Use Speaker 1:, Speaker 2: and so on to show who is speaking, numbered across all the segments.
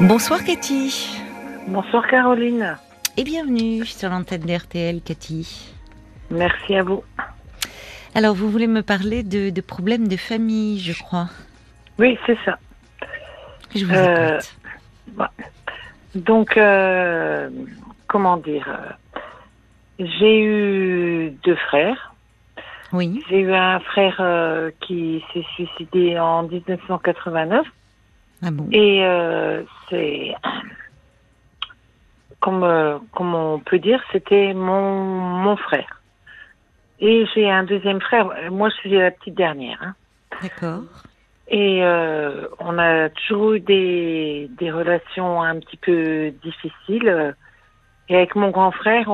Speaker 1: Bonsoir Cathy.
Speaker 2: Bonsoir Caroline.
Speaker 1: Et bienvenue sur l'antenne d'RTL Cathy.
Speaker 2: Merci à vous.
Speaker 1: Alors vous voulez me parler de, de problèmes de famille, je crois.
Speaker 2: Oui, c'est ça.
Speaker 1: Je vous
Speaker 2: Euh,
Speaker 1: écoute.
Speaker 2: Donc, euh, comment dire euh, J'ai eu deux frères.
Speaker 1: Oui.
Speaker 2: J'ai eu un frère euh, qui s'est suicidé en 1989
Speaker 1: Ah bon.
Speaker 2: et euh, c'est comme euh, comme on peut dire, c'était mon mon frère. Et j'ai un deuxième frère. Moi, je suis la petite dernière. hein.
Speaker 1: D'accord.
Speaker 2: Et euh, on a toujours eu des, des relations un petit peu difficiles. Et avec mon grand frère,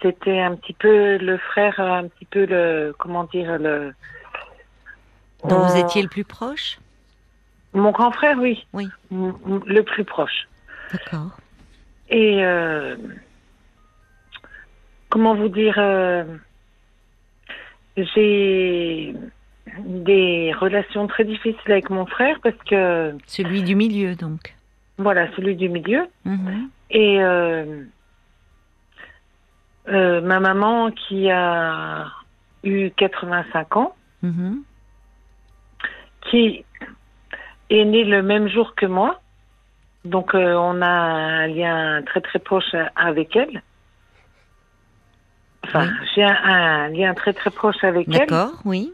Speaker 2: c'était un petit peu le frère, un petit peu le, comment dire, le.
Speaker 1: Donc vous étiez le plus proche?
Speaker 2: Mon grand frère, oui. Le plus proche.
Speaker 1: D'accord.
Speaker 2: Et euh, comment vous dire, euh, j'ai des relations très difficiles avec mon frère parce que
Speaker 1: Celui du milieu donc.
Speaker 2: voilà, celui du milieu.
Speaker 1: Mhm.
Speaker 2: Et euh, euh, ma maman qui a eu 85 ans,
Speaker 1: Mhm.
Speaker 2: qui est née le même jour que moi. Donc euh, on a un lien très très proche avec elle. Enfin,
Speaker 1: Oui.
Speaker 2: j'ai un, un lien très très proche avec elle.
Speaker 1: D'accord, oui.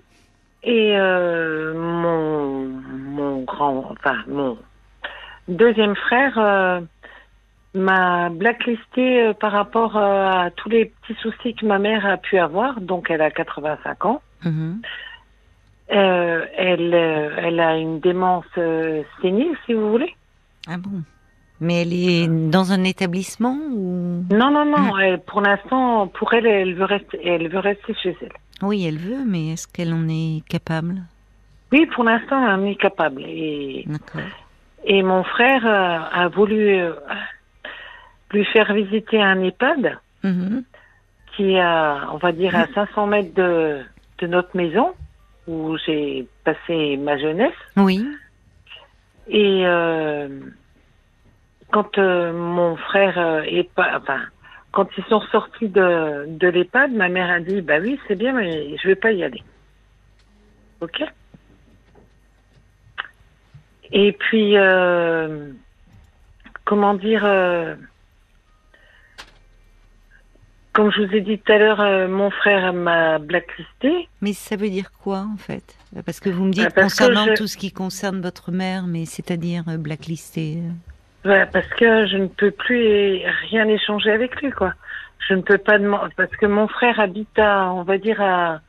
Speaker 2: Et euh, mon, mon grand, enfin mon deuxième frère euh, m'a blacklisté par rapport à tous les petits soucis que ma mère a pu avoir. Donc elle a 85 ans.
Speaker 1: Mhm.
Speaker 2: Euh, elle, euh, elle a une démence euh, sénile, si vous voulez.
Speaker 1: Ah bon. Mais elle est dans un établissement ou?
Speaker 2: Non, non, non. Elle, pour l'instant, pour elle, elle veut rester, elle veut rester chez elle.
Speaker 1: Oui, elle veut, mais est-ce qu'elle en est capable?
Speaker 2: Oui, pour l'instant, elle en est capable. Et. Et mon frère a voulu lui faire visiter un EHPAD
Speaker 1: Mhm.
Speaker 2: qui est, à, on va dire, à 500 mètres de, de notre maison où j'ai passé ma jeunesse.
Speaker 1: Oui.
Speaker 2: Et euh, quand euh, mon frère euh, est pas, enfin, quand ils sont sortis de, de l'EHPAD, ma mère a dit, bah oui, c'est bien, mais je vais pas y aller. Ok. Et puis, euh, comment dire, euh, comme je vous ai dit tout à l'heure, euh, mon frère m'a blacklisté.
Speaker 1: Mais ça veut dire quoi en fait? Parce que vous me dites
Speaker 2: Ah,
Speaker 1: concernant
Speaker 2: je-
Speaker 1: tout ce qui concerne votre mère, mais c'est-à-dire euh, blacklisté. euh,
Speaker 2: Ouais, parce que je ne peux plus rien échanger avec lui, quoi. Je ne peux pas demander, parce que mon frère habite à, on va dire, à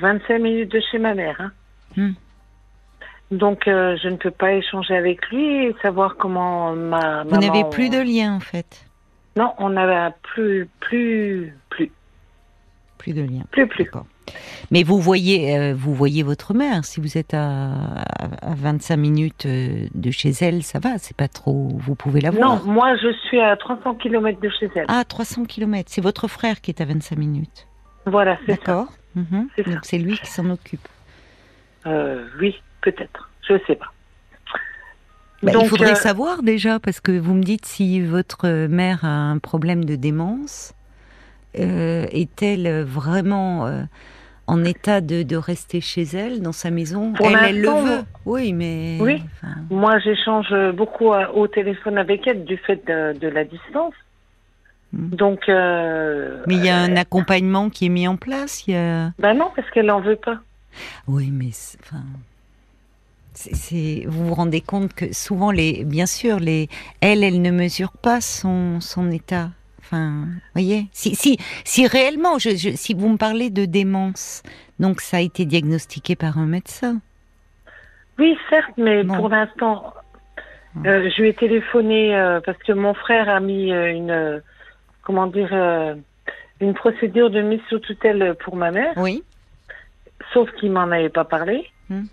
Speaker 2: 25 minutes de chez ma mère. hein.
Speaker 1: Hmm.
Speaker 2: Donc, euh, je ne peux pas échanger avec lui et savoir comment ma
Speaker 1: Vous n'avez plus de lien en fait.
Speaker 2: Non, on n'a plus, plus, plus,
Speaker 1: Plus de lien.
Speaker 2: plus, plus.
Speaker 1: Mais vous voyez, euh, vous voyez votre mère. Si vous êtes à, à 25 minutes euh, de chez elle, ça va. C'est pas trop. Vous pouvez la
Speaker 2: Non,
Speaker 1: voir.
Speaker 2: moi, je suis à 300 km de chez elle.
Speaker 1: Ah, 300 km. C'est votre frère qui est à 25 minutes.
Speaker 2: Voilà, c'est ça.
Speaker 1: D'accord. Mhm.
Speaker 2: C'est ça.
Speaker 1: Donc c'est lui qui s'en occupe.
Speaker 2: Euh, oui, peut-être. Je sais pas.
Speaker 1: Bah, il
Speaker 2: Donc,
Speaker 1: faudrait
Speaker 2: euh,
Speaker 1: savoir déjà, parce que vous me dites si votre mère a un problème de démence, euh, est-elle vraiment euh, en état de, de rester chez elle, dans sa maison?
Speaker 2: Pour
Speaker 1: Elle, elle le veut. Oui, mais.
Speaker 2: Oui.
Speaker 1: enfin,
Speaker 2: Moi, j'échange beaucoup au téléphone avec elle du fait de, de la distance.
Speaker 1: Hmm.
Speaker 2: Donc,
Speaker 1: Mais il y a un accompagnement qui est mis en place. Il y a...
Speaker 2: ben non, parce qu'elle en veut pas.
Speaker 1: Oui, mais enfin, c'est, vous vous rendez compte que souvent les, bien sûr, les, elle, elle ne mesure pas son, son état. Enfin, voyez, si, si, si réellement, je, je- si vous me parlez de démence, donc ça a été diagnostiqué par un médecin.
Speaker 2: Oui, certes, mais
Speaker 1: Bon.
Speaker 2: pour l'instant, euh, je lui ai téléphoné euh, parce que mon frère a mis euh, une, comment dire, une procédure de mise sous tutelle pour ma mère,
Speaker 1: Oui.
Speaker 2: sauf qu'il m'en avait pas parlé.
Speaker 1: Hmm.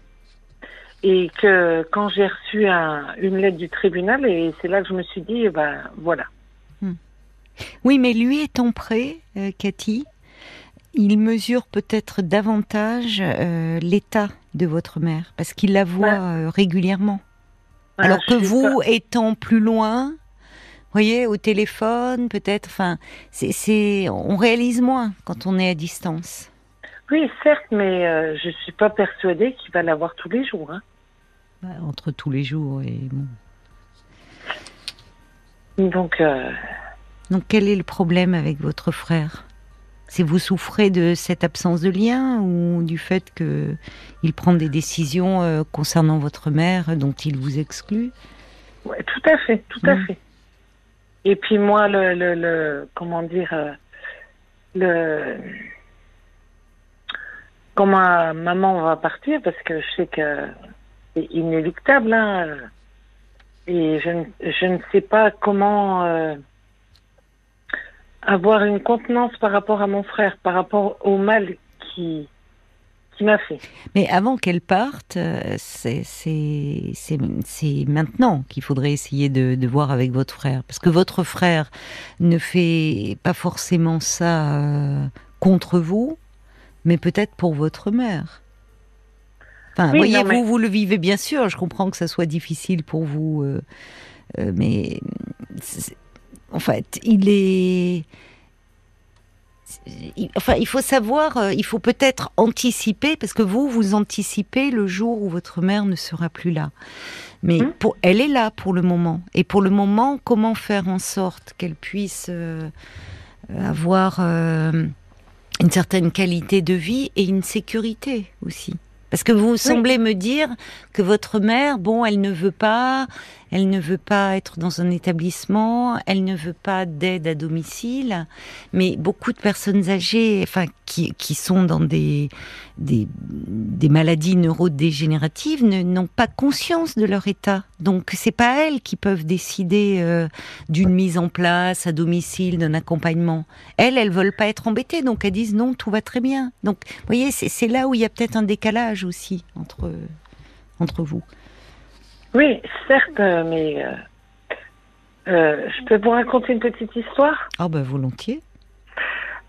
Speaker 2: Et que quand j'ai reçu un, une lettre du tribunal, et c'est là que je me suis dit, ben voilà.
Speaker 1: Oui, mais lui étant prêt, euh, Cathy, il mesure peut-être davantage euh, l'état de votre mère, parce qu'il la voit
Speaker 2: Ouais.
Speaker 1: euh, régulièrement. Alors que vous, étant plus loin, voyez, au téléphone, peut-être, enfin, c'est, on réalise moins quand on est à distance.
Speaker 2: Oui, certes, mais euh, je suis pas persuadée qu'il va l'avoir tous les jours. Hein.
Speaker 1: Entre tous les jours et bon.
Speaker 2: Donc, euh,
Speaker 1: Donc quel est le problème avec votre frère? C'est vous souffrez de cette absence de lien ou du fait que il prend des décisions euh, concernant votre mère dont il vous exclut?
Speaker 2: Ouais, tout à fait, tout à fait. Et puis moi, le, le, le comment dire, euh, le quand ma maman va partir, parce que je sais que inéluctable, hein, et je ne, sais pas comment euh, avoir une contenance par rapport à mon frère, par rapport au mal qui qui m'a fait.
Speaker 1: Mais avant qu'elle parte, euh, c'est maintenant qu'il faudrait essayer de, de voir avec votre frère. Parce que votre frère ne fait pas forcément ça euh, contre vous, mais peut-être pour votre mère. Enfin,
Speaker 2: Oui,
Speaker 1: voyez,
Speaker 2: non, mais-
Speaker 1: vous, vous le vivez bien sûr, je comprends que ça soit difficile pour vous, euh, euh, mais en fait, il est... il- Enfin, il faut savoir, euh, il faut peut-être anticiper, parce que vous, vous anticipez le jour où votre mère ne sera plus là. Mais pour, elle est là pour le moment. Et pour le moment, comment faire en sorte qu'elle puisse euh, avoir euh, une certaine qualité de vie et une sécurité aussi? Parce que vous semblez me dire que votre mère, bon, elle ne veut pas, elle ne veut pas être dans un établissement, elle ne veut pas d'aide à domicile, mais beaucoup de personnes âgées, enfin, qui, qui sont dans des, des, maladies neurodégénératives, ne- n'ont pas conscience de leur état. Donc, c'est pas elles qui peuvent décider euh, d'une mise en place à domicile, d'un accompagnement. Elles, elles veulent pas être embêtées, donc elles disent non, tout va très bien. Donc, vous voyez, c'est là où il y a peut-être un décalage aussi entre, entre vous.
Speaker 2: Oui, certes, mais euh, euh, je peux vous raconter une petite histoire?
Speaker 1: Ah ben volontiers.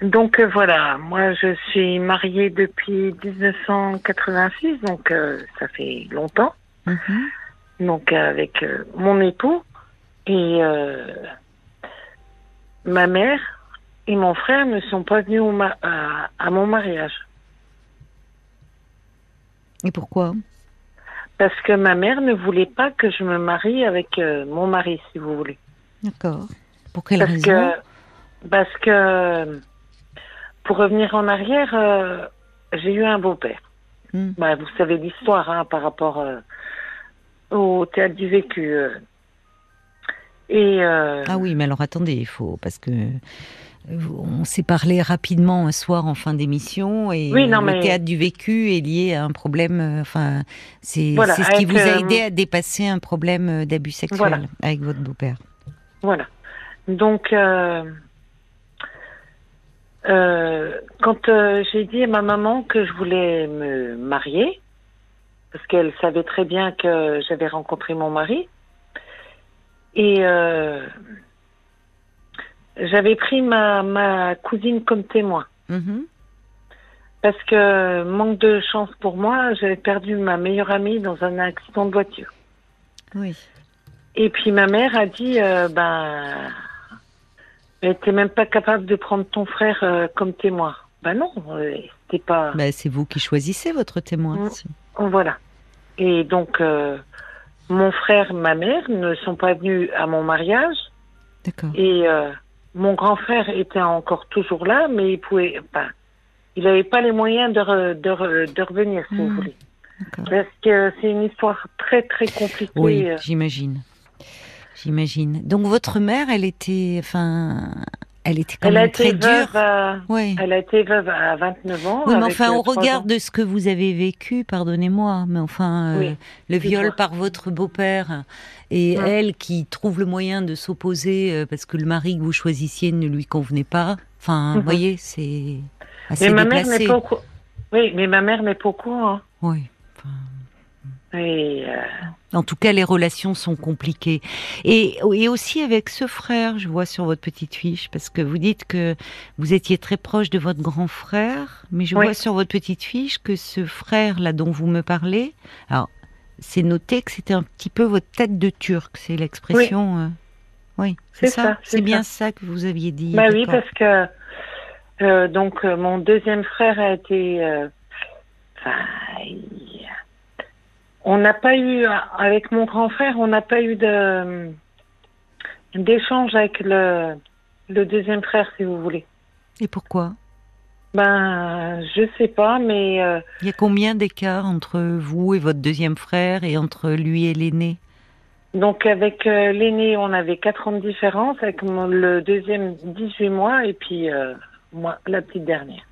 Speaker 2: Donc euh, voilà, moi je suis mariée depuis 1986, donc euh, ça fait longtemps,
Speaker 1: Mhm.
Speaker 2: donc avec mon époux et euh, ma mère et mon frère ne sont pas venus au ma- à, à mon mariage
Speaker 1: Et pourquoi?
Speaker 2: Parce que ma mère ne voulait pas que je me marie avec euh, mon mari, si vous voulez.
Speaker 1: D'accord. Pour quelle
Speaker 2: Parce
Speaker 1: raison?
Speaker 2: que, parce que, pour revenir en arrière, euh, j'ai eu un beau-père.
Speaker 1: Hmm.
Speaker 2: Bah, vous savez l'histoire hein, par rapport euh, au théâtre du vécu. Et
Speaker 1: Ah oui, mais alors attendez, il faut parce que on s'est parlé rapidement un soir en fin d'émission et
Speaker 2: Oui, non,
Speaker 1: le
Speaker 2: mais-
Speaker 1: théâtre du vécu est lié à un problème. euh, Enfin, c'est
Speaker 2: Voilà,
Speaker 1: ce qui vous a
Speaker 2: euh,
Speaker 1: aidé à dépasser un problème euh, d'abus sexuel
Speaker 2: Voilà.
Speaker 1: avec votre beau-père.
Speaker 2: voilà. Donc, euh, euh, quand euh, j'ai dit à ma maman que je voulais me marier, parce qu'elle savait très bien que j'avais rencontré mon mari, et j'avais pris ma, ma cousine comme témoin.
Speaker 1: Mhm.
Speaker 2: Parce que, manque de chance pour moi, j'avais perdu ma meilleure amie dans un accident de voiture.
Speaker 1: Oui.
Speaker 2: Et puis ma mère a dit, euh, ben, mais t'es même pas capable de prendre ton frère euh, comme témoin. Ben non, euh, c'était pas.
Speaker 1: Bah, c'est vous qui choisissez votre témoin.
Speaker 2: Mm.
Speaker 1: si.
Speaker 2: Voilà. Et donc, euh, mon frère, ma mère ne sont pas venus à mon mariage.
Speaker 1: D'accord.
Speaker 2: Et euh, mon grand frère était encore toujours là, mais il pouvait, enfin, il n'avait pas les moyens de, re- de, re- de revenir, si vous
Speaker 1: Mm.
Speaker 2: voulez. Parce que c'est une histoire très très compliquée.
Speaker 1: Oui, j'imagine. J'imagine. Donc votre mère, elle était, enfin, elle était quand
Speaker 2: Elle a
Speaker 1: même
Speaker 2: été
Speaker 1: très dure.
Speaker 2: à-
Speaker 1: Oui.
Speaker 2: Elle a été veuve à 29 ans.
Speaker 1: Oui, mais enfin,
Speaker 2: euh,
Speaker 1: au
Speaker 2: trois
Speaker 1: regard de ce que vous avez vécu, pardonnez-moi, mais enfin, euh, le viol par votre beau-père et
Speaker 2: Hum.
Speaker 1: elle qui trouve le moyen de s'opposer euh, parce que le mari que vous choisissiez ne lui convenait pas. Enfin, vous
Speaker 2: Mhm.
Speaker 1: voyez, c'est assez
Speaker 2: Mais ma mère
Speaker 1: déplacé.
Speaker 2: n'est pas au. Oui, mais ma mère n'est pas au courant.
Speaker 1: Oui.
Speaker 2: Et, euh,
Speaker 1: En tout cas, les relations sont compliquées. Et, et aussi avec ce frère, je vois sur votre petite fiche, parce que vous dites que vous étiez très proche de votre grand frère, mais je
Speaker 2: Oui.
Speaker 1: vois sur votre petite fiche que ce frère-là dont vous me parlez, alors, c'est noté que c'était un petit peu votre tête de turc, c'est l'expression. euh, Oui, c'est
Speaker 2: C'est
Speaker 1: ça.
Speaker 2: ça,
Speaker 1: C'est bien
Speaker 2: ça.
Speaker 1: ça que vous aviez dit.
Speaker 2: Bah oui, parce que euh, donc euh, mon deuxième frère a été. euh, Enfin, il- on n'a pas eu avec mon grand frère, on n'a pas eu de d'échange avec le le deuxième frère, si vous voulez.
Speaker 1: Et pourquoi?
Speaker 2: Ben, je sais pas, mais euh,
Speaker 1: Il y a combien d'écart entre vous et votre deuxième frère et entre lui et l'aîné?
Speaker 2: Donc avec euh, l'aîné, on avait quatre ans de différence, avec mon- le deuxième 18 mois, et puis euh, moi, la petite dernière.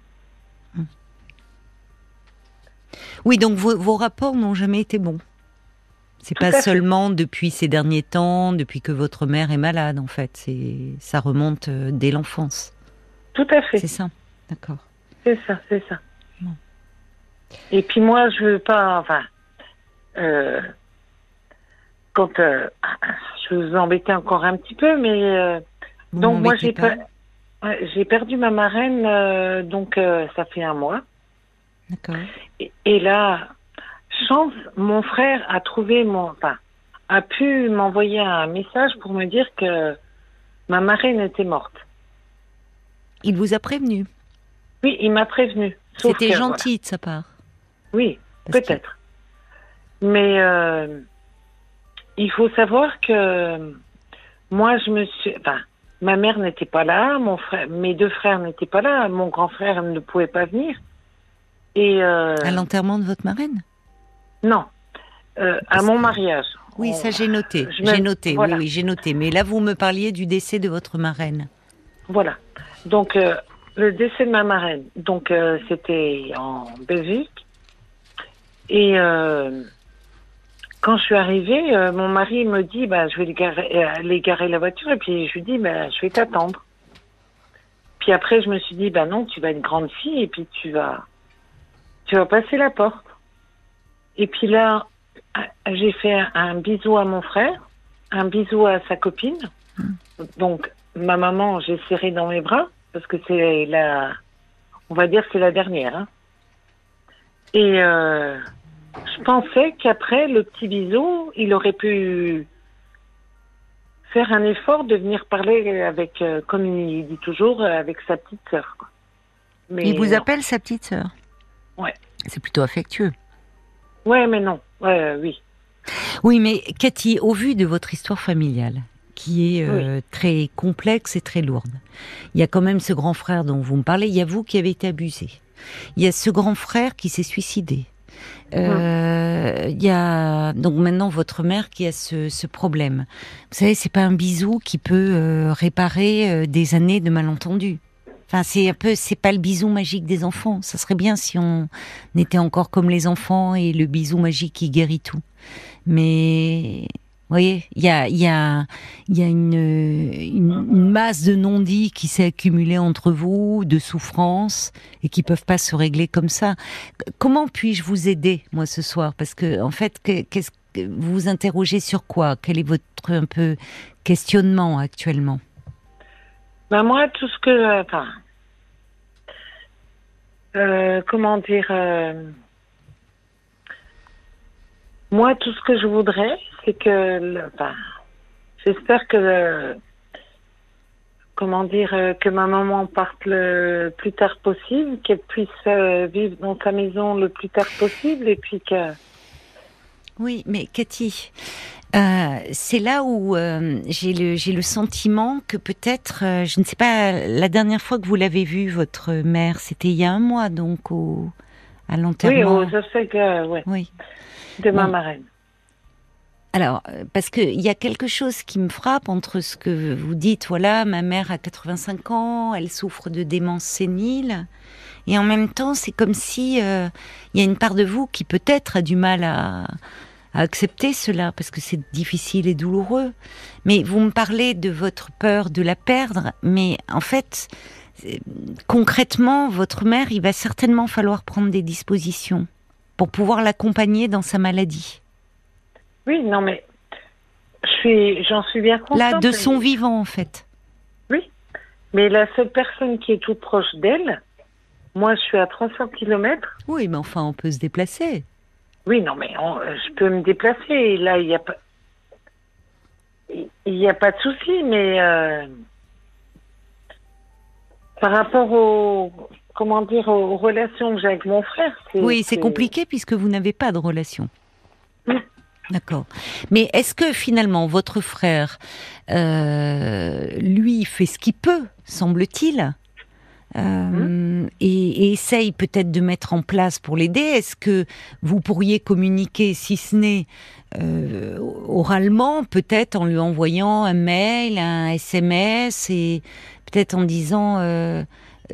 Speaker 1: Oui, donc vos, vos rapports n'ont jamais été bons. C'est
Speaker 2: Tout
Speaker 1: pas
Speaker 2: fait.
Speaker 1: seulement depuis ces derniers temps, depuis que votre mère est malade, en fait. C'est ça remonte euh, dès l'enfance.
Speaker 2: Tout à fait.
Speaker 1: C'est ça. D'accord.
Speaker 2: C'est ça, c'est ça.
Speaker 1: Bon.
Speaker 2: Et puis moi, je veux pas, enfin, euh, quand euh, je vous embêter encore un petit peu, mais euh, donc moi j'ai
Speaker 1: pas.
Speaker 2: per- ouais, j'ai perdu ma marraine, donc ça fait un mois. Et, et là, chance, mon frère a trouvé mon, enfin, a pu m'envoyer un message pour me dire que ma marraine était morte.
Speaker 1: Il vous a prévenu?
Speaker 2: Oui, il m'a prévenu.
Speaker 1: C'était gentil de sa part.
Speaker 2: Oui,
Speaker 1: que-
Speaker 2: Peut-être. Mais euh, il faut savoir que moi, je me suis. Enfin, ma mère n'était pas là, mon frère, mes deux frères n'étaient pas là, mon grand frère ne pouvait pas venir. Et euh,
Speaker 1: À l'enterrement de votre marraine?
Speaker 2: Non, Euh, à mon mariage.
Speaker 1: Oui,
Speaker 2: On-
Speaker 1: ça j'ai noté. J'ai noté.
Speaker 2: voilà.
Speaker 1: Oui, oui, j'ai noté. Mais là, vous me parliez du décès de votre marraine.
Speaker 2: Voilà. Donc, euh, le décès de ma marraine, donc c'était en Belgique. Et quand je suis arrivée, mon mari me dit, bah, je vais aller garer, aller garer la voiture. Et puis je lui dis, bah, je vais t'attendre. Puis après, je me suis dit, bah non, tu vas être grande fille et puis tu vas, tu vas passer la porte. Et puis là, euh, j'ai fait un, bisou à mon frère, un bisou à sa copine. Donc, ma maman, j'ai serré dans mes bras parce que c'est la, on va dire, c'est la dernière. hein. Et euh, je pensais qu'après le petit bisou, il aurait pu faire un effort de venir parler avec, euh, comme il dit toujours, avec sa petite sœur. Mais
Speaker 1: Il vous
Speaker 2: non.
Speaker 1: appelle sa petite sœur?
Speaker 2: Ouais.
Speaker 1: C'est plutôt affectueux.
Speaker 2: Ouais, mais non. Ouais, euh, oui.
Speaker 1: Oui, mais Cathy, au vu de votre histoire familiale, qui est euh, très complexe et très lourde, il y a quand même ce grand frère dont vous me parlez, il y a vous qui avez été abusé. Il y a ce grand frère qui s'est suicidé. Euh, Il y a donc maintenant votre mère qui a ce, ce problème. Vous savez, c'est pas un bisou qui peut euh, réparer euh, des années de malentendus. Enfin, c'est un peu, c'est pas le bisou magique des enfants. Ça serait bien si on était encore comme les enfants et le bisou magique qui guérit tout. Mais vous voyez, il y a, il y a, il y a une, une, une masse de non-dits qui s'est accumulée entre vous, de souffrances, et qui peuvent pas se régler comme ça. Comment puis-je vous aider, moi, ce soir? Parce que, en fait, que- qu'est-ce que vous vous interrogez sur quoi? Quel est votre un peu questionnement actuellement?
Speaker 2: Ben moi, tout ce que, enfin, euh, comment dire, euh, moi, tout ce que je voudrais, c'est que, le- enfin, j'espère que, le- comment dire, euh, que ma maman parte le plus tard possible, qu'elle puisse euh, vivre dans sa maison le plus tard possible, et puis que,
Speaker 1: Oui, mais Cathy, euh, c'est là où euh, j'ai le sentiment que peut-être, euh, je ne sais pas, la dernière fois que vous l'avez vue, votre mère, c'était il y a un mois, donc au à
Speaker 2: oui,
Speaker 1: l'enterrement.
Speaker 2: je sais que, ouais,
Speaker 1: oui.
Speaker 2: de ma marraine.
Speaker 1: Alors, parce que il y a quelque chose qui me frappe entre ce que vous dites, voilà, ma mère a 85 ans, elle souffre de démence sénile, et en même temps, c'est comme si il y a une part de vous qui peut-être a du mal à, à accepter cela, parce que c'est difficile et douloureux. Mais vous me parlez de votre peur de la perdre, mais en fait, euh, concrètement, votre mère, il va certainement falloir prendre des dispositions pour pouvoir l'accompagner dans sa maladie.
Speaker 2: Oui, non, mais je suis, j'en suis bien consciente.
Speaker 1: Là, de
Speaker 2: mais-
Speaker 1: son vivant, en fait.
Speaker 2: Mais la seule personne qui est tout proche d'elle, moi je suis à 300 km.
Speaker 1: Oui, mais enfin, on peut se déplacer.
Speaker 2: Oui, non, mais on- je peux me déplacer. Là, il n'y a pas. Il n'y a pas de souci, mais euh, par rapport aux comment dire aux relations que j'ai avec mon frère, c'est
Speaker 1: Oui, c'est compliqué puisque vous n'avez pas de relation. D'accord. Mais est-ce que finalement votre frère, euh, lui, fait ce qu'il peut, semble-t-il, euh, et, et essaye peut-être de mettre en place pour l'aider Est-ce que vous pourriez communiquer, si ce n'est euh, oralement, peut-être en lui envoyant un mail, un SMS, et peut-être en disant euh,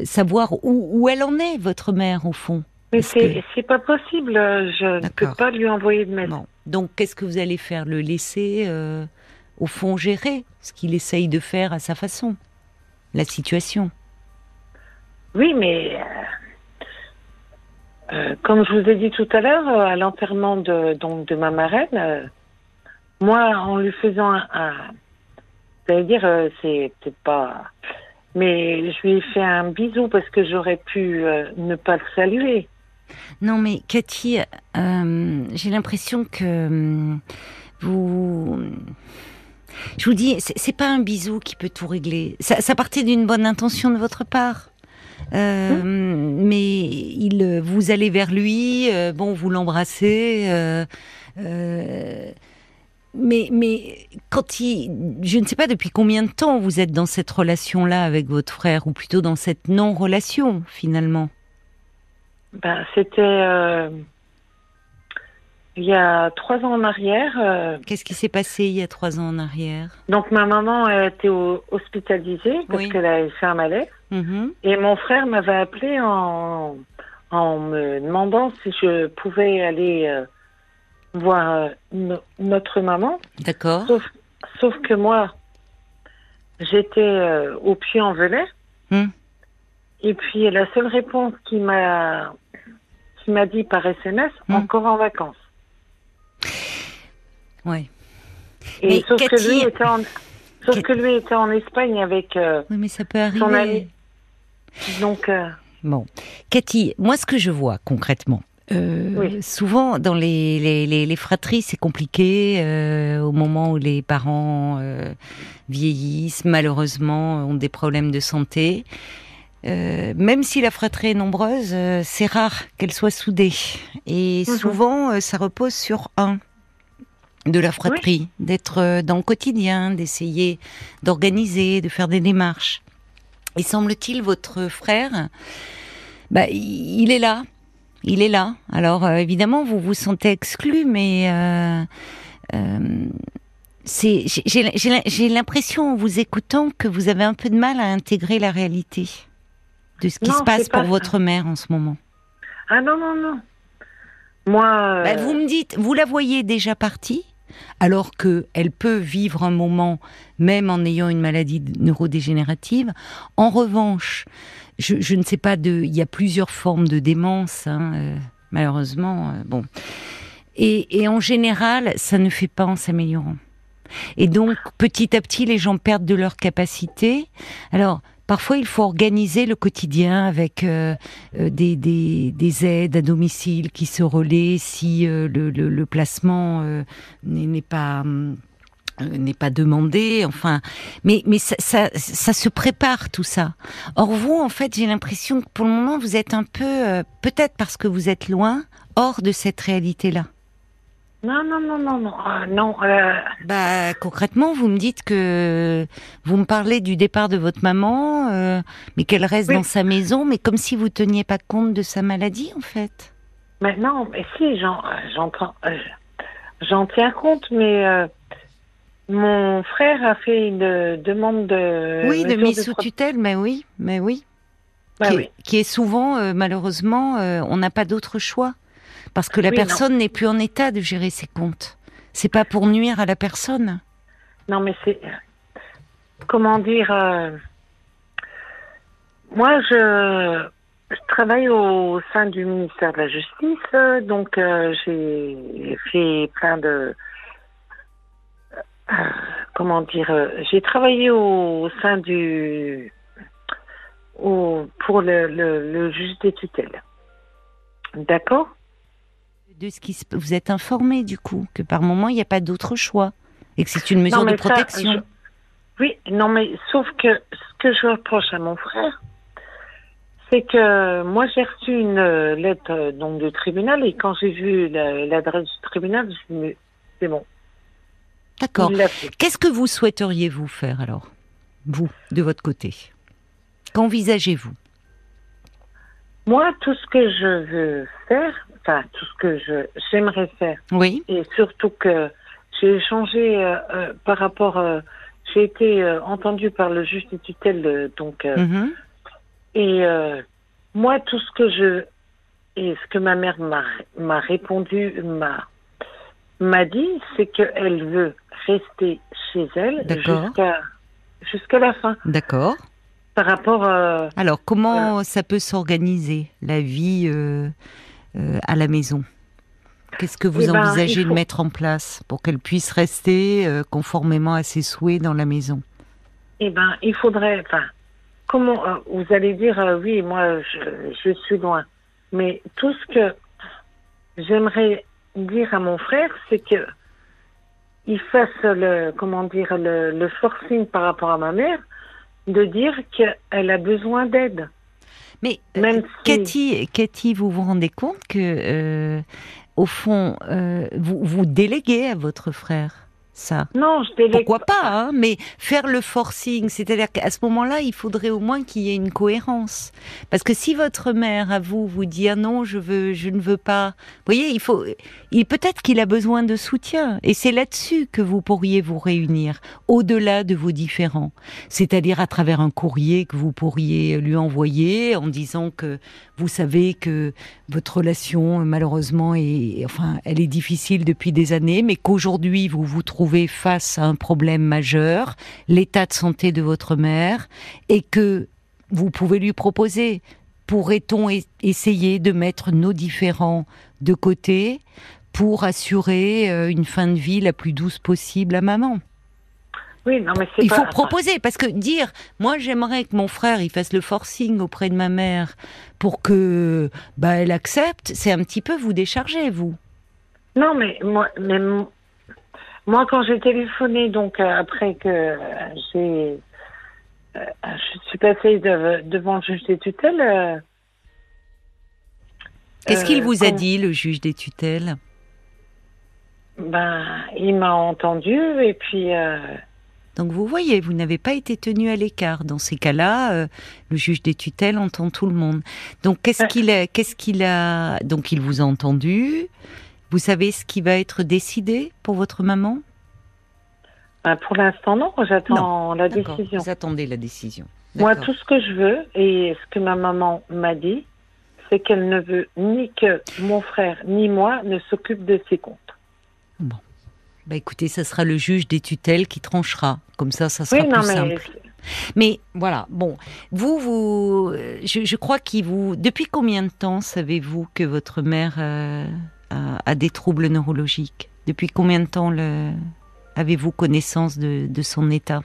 Speaker 1: savoir où, où elle en est, votre mère, au fond?
Speaker 2: Mais c'est
Speaker 1: que-
Speaker 2: pas possible. Je ne peux pas lui envoyer de mail.
Speaker 1: Bon. Donc, qu'est-ce que vous allez faire? Le laisser, au fond, gérer ce qu'il essaye de faire à sa façon? La situation?
Speaker 2: Oui, mais euh, euh, comme je vous ai dit tout à l'heure, euh, à l'enterrement de ma marraine, moi, en lui faisant un, un veut dire, c'est peut-être pas, mais je lui ai fait un bisou parce que j'aurais pu ne pas le saluer.
Speaker 1: Non, mais Cathy, j'ai l'impression que hum, vous. Je vous dis, c'est c'est pas un bisou qui peut tout régler. Ça partait d'une bonne intention de votre part. Euh, Mais il, vous allez vers lui, euh, bon, vous l'embrassez. euh, mais, mais quand il, je ne sais pas depuis combien de temps vous êtes dans cette relation-là avec votre frère, ou plutôt dans cette non-relation finalement?
Speaker 2: Ben, c'était il y a trois ans en arrière. euh,
Speaker 1: Qu'est-ce qui s'est passé il y a trois ans en arrière?
Speaker 2: Donc ma maman a été ho- hospitalisée parce
Speaker 1: Oui.
Speaker 2: qu'elle avait fait un malaise.
Speaker 1: Mhm.
Speaker 2: Et mon frère m'avait appelé en, en me demandant si je pouvais aller euh, voir euh, no- notre maman.
Speaker 1: D'accord.
Speaker 2: Sauf, sauf que moi, j'étais euh, au pied en velay.
Speaker 1: Hmm.
Speaker 2: Et puis la seule réponse qu'il m'a qu'il m'a dit par SMS,
Speaker 1: Hmm.
Speaker 2: encore en vacances.
Speaker 1: Ouais.
Speaker 2: Et
Speaker 1: Mais
Speaker 2: sauf que
Speaker 1: Cathy-
Speaker 2: lui était en sauf que lui était en Espagne avec euh,
Speaker 1: Oui, mais ça peut arriver.
Speaker 2: son ami. Donc euh,
Speaker 1: Bon, Cathy, moi, ce que je vois concrètement. euh,
Speaker 2: Oui.
Speaker 1: Souvent, dans les, les, les, les fratries, c'est compliqué euh, au moment où les parents euh, vieillissent, malheureusement, ont des problèmes de santé. Même si la fratrie est nombreuse, c'est rare qu'elle soit soudée. Et
Speaker 2: Mhm.
Speaker 1: souvent, ça repose sur un de la fratrie, d'être euh, dans le quotidien, d'essayer d'organiser, de faire des démarches. Et semble-t-il, votre frère, bah, il est là. Il est là. Alors, euh, évidemment, vous vous sentez exclu, mais euh, euh, c'est, j'ai- l'impression, en vous écoutant, que vous avez un peu de mal à intégrer la réalité de ce qui
Speaker 2: Non,
Speaker 1: se passe pour
Speaker 2: ça.
Speaker 1: votre mère en ce moment.
Speaker 2: ah non non non. Moi
Speaker 1: Bah, vous me dites, vous la voyez déjà partie, alors que elle peut vivre un moment, même en ayant une maladie neurodégénérative. En revanche, je, je ne sais pas de, il y a plusieurs formes de démence, hein, euh, malheureusement. euh, bon, et, et en général, ça ne fait pas en s'améliorant. Et donc, petit à petit, les gens perdent de leur capacité. Alors, parfois, il faut organiser le quotidien avec euh, euh, des, des, des aides à domicile qui se relaient si euh, le, le, le placement euh, n'est pas euh, n'est pas demandé, enfin, mais mais ça, ça, ça se prépare tout ça. Or vous, en fait, j'ai l'impression que pour le moment, vous êtes un peu, euh, peut-être parce que vous êtes loin, hors de cette réalité-là.
Speaker 2: Non non non non non Ah, non. euh,
Speaker 1: Bah concrètement, vous me dites que vous me parlez du départ de votre maman, euh, mais qu'elle reste
Speaker 2: Oui.
Speaker 1: dans sa maison, mais comme si vous teniez pas compte de sa maladie, en fait.
Speaker 2: Mais si, j'en, euh, j'entends, euh, j'en tiens compte, mais euh, mon frère a fait une euh, demande de
Speaker 1: oui, de mise sous
Speaker 2: pro-
Speaker 1: tutelle, mais oui, mais oui.
Speaker 2: Bah
Speaker 1: qui,
Speaker 2: oui.
Speaker 1: est, qui est souvent, euh, malheureusement, euh, on n'a pas d'autre choix. Parce que la
Speaker 2: Oui,
Speaker 1: personne n'est plus en état de gérer ses comptes. C'est pas pour nuire à la personne.
Speaker 2: Non, mais c'est comment dire. euh, moi, je, je travaille au sein du ministère de la Justice, donc euh, j'ai fait plein de. euh, comment dire J'ai travaillé au, sein du. Au, pour le, le, le juge des tutelles. D'accord?
Speaker 1: De ce qui se... Vous êtes informé du coup que par moment il n'y a pas d'autre choix et que c'est une mesure de protection.
Speaker 2: Oui, non mais sauf que ce que je reproche à mon frère, c'est que moi j'ai reçu une euh, lettre euh, donc du tribunal et quand j'ai vu l'adresse du tribunal, je me c'est bon.
Speaker 1: D'accord. Qu'est-ce que vous souhaiteriez vous faire alors, vous, de votre côté? Qu'envisagez-vous?
Speaker 2: Moi, tout ce que je veux faire, enfin tout ce que je j'aimerais faire.
Speaker 1: Oui.
Speaker 2: Et surtout que j'ai changé euh, par rapport. j'ai été entendue par le juge des tutelles, donc. Mm-hmm. Et euh, moi, tout ce que je et ce que ma mère m'a répondu, m'a m'a dit, c'est qu'elle veut rester chez elle jusqu'à jusqu'à la fin.
Speaker 1: D'accord.
Speaker 2: Par rapport. Euh,
Speaker 1: Alors, comment ça peut s'organiser la vie euh, à la maison? Qu'est-ce que vous eh ben, envisagez de mettre en place pour qu'elle puisse rester conformément à ses souhaits dans la maison?
Speaker 2: Eh ben, il faudrait. Enfin, comment euh, vous allez dire euh, oui, moi je, suis loin, mais tout ce que j'aimerais dire à mon frère, c'est que il fasse le comment dire le, forcing par rapport à ma mère, de dire qu'elle a besoin d'aide.
Speaker 1: Mais euh, Même Cathy, Cathy, vous vous rendez compte que au fond, vous vous déléguez à votre frère? Ça.
Speaker 2: Non, je
Speaker 1: Pourquoi pas, hein, mais faire le forcing, c'est-à-dire qu'à ce moment-là, il faudrait au moins qu'il y ait une cohérence. Parce que si votre mère, à vous, vous dit ah non, je veux, je ne veux pas, vous voyez, il faut, il peut-être qu'il a besoin de soutien, et c'est là-dessus que vous pourriez vous réunir, au-delà de vos différends, c'est-à-dire à travers un courrier que vous pourriez lui envoyer en disant que vous savez que votre relation, malheureusement, est, enfin, elle est difficile depuis des années, mais qu'aujourd'hui vous vous trouvez face à un problème majeur, l'état de santé de votre mère, et que vous pouvez lui proposer, pourrait-on essayer de mettre nos différends de côté pour assurer euh, une fin de vie la plus douce possible à maman?
Speaker 2: Oui, non, mais
Speaker 1: il faut proposer parce que dire, moi j'aimerais que mon frère il fasse le forcing auprès de ma mère pour que bah elle accepte, c'est un petit peu vous décharger vous.
Speaker 2: Non, mais moi, mais moi, quand j'ai téléphoné, donc euh, après que euh, j'ai, euh, je suis passée devant le juge des tutelles.
Speaker 1: Qu'est-ce qu'il vous a dit, le juge des tutelles?
Speaker 2: Ben, il m'a entendu et puis.
Speaker 1: Donc vous voyez, vous n'avez pas été tenu à l'écart. Dans ces cas-là, le juge des tutelles entend tout le monde. Donc qu'est-ce qu'il a, qu'est-ce qu'il a Donc il vous a entendu? Vous savez ce qui va être décidé pour votre maman?
Speaker 2: Bah, Pour l'instant, non. J'attends la décision.
Speaker 1: Vous attendez la décision.
Speaker 2: Moi, tout ce que je veux et ce que ma maman m'a dit, c'est qu'elle ne veut ni que mon frère ni moi ne s'occupent de ses comptes.
Speaker 1: Bon. Bah écoutez, ça sera le juge des tutelles qui tranchera. Comme ça, ça sera plus simple. Mais voilà, bon, vous, vous, je, crois qu'il vous. Depuis combien de temps savez-vous que votre mère euh, a, des troubles neurologiques Depuis combien de temps avez-vous connaissance de, son état?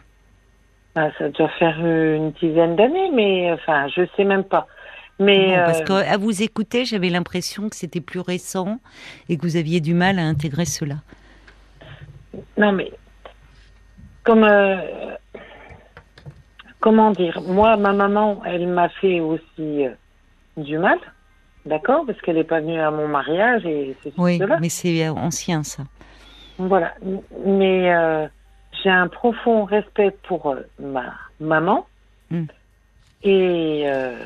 Speaker 2: Ah, Ça doit faire une dizaine d'années, mais enfin, je sais même pas. Mais
Speaker 1: parce euh, qu'à vous écouter, j'avais l'impression que c'était plus récent et que vous aviez du mal à intégrer cela.
Speaker 2: Non, mais comme euh, comment dire, moi, ma maman, elle m'a fait aussi euh, du mal. D'accord Parce qu'elle n'est pas venue à mon mariage et c'est
Speaker 1: Oui, mais c'est ancien ça.
Speaker 2: Voilà. Mais euh, j'ai un profond respect pour euh, ma maman. Hmm. Et euh,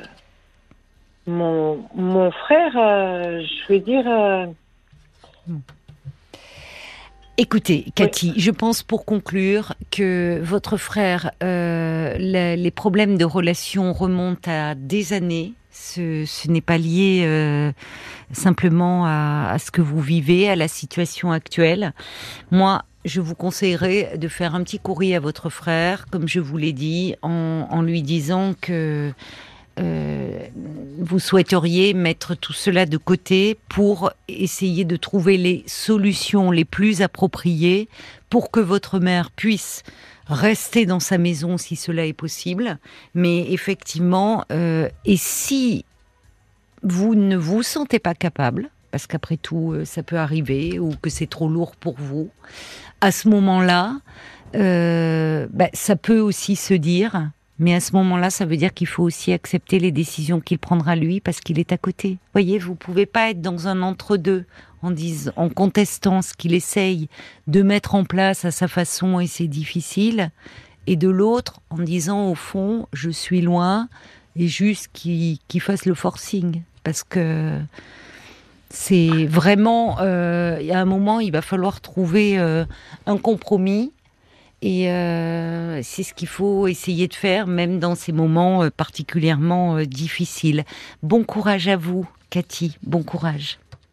Speaker 2: mon, mon frère, je vais dire. Hmm.
Speaker 1: Écoutez, Cathy, je pense pour conclure que votre frère, les problèmes de relation remontent à des années ce, n'est pas lié euh, simplement à, ce que vous vivez, à la situation actuelle. Moi, je vous conseillerais de faire un petit courrier à votre frère, comme je vous l'ai dit, en, lui disant que euh, vous souhaiteriez mettre tout cela de côté pour essayer de trouver les solutions les plus appropriées pour que votre mère puisse rester dans sa maison si cela est possible. Mais effectivement, euh, et si vous ne vous sentez pas capable parce qu'après tout, euh, ça peut arriver, ou que c'est trop lourd pour vous. À ce moment-là, euh, bah, ça peut aussi se dire, mais à ce moment-là, ça veut dire qu'il faut aussi accepter les décisions qu'il prendra lui parce qu'il est à côté. Voyez, vous pouvez pas être dans un entre-deux en, disant, en contestant ce qu'il essaye de mettre en place à sa façon et c'est difficile, et de l'autre en disant au fond, je suis loin et juste qu'il fasse le forcing parce que c'est vraiment, euh, a un moment, il va falloir trouver euh, un compromis. Et euh, c'est ce qu'il faut essayer de faire, même dans ces moments particulièrement difficiles. Bon courage à vous, Cathy. Bon courage.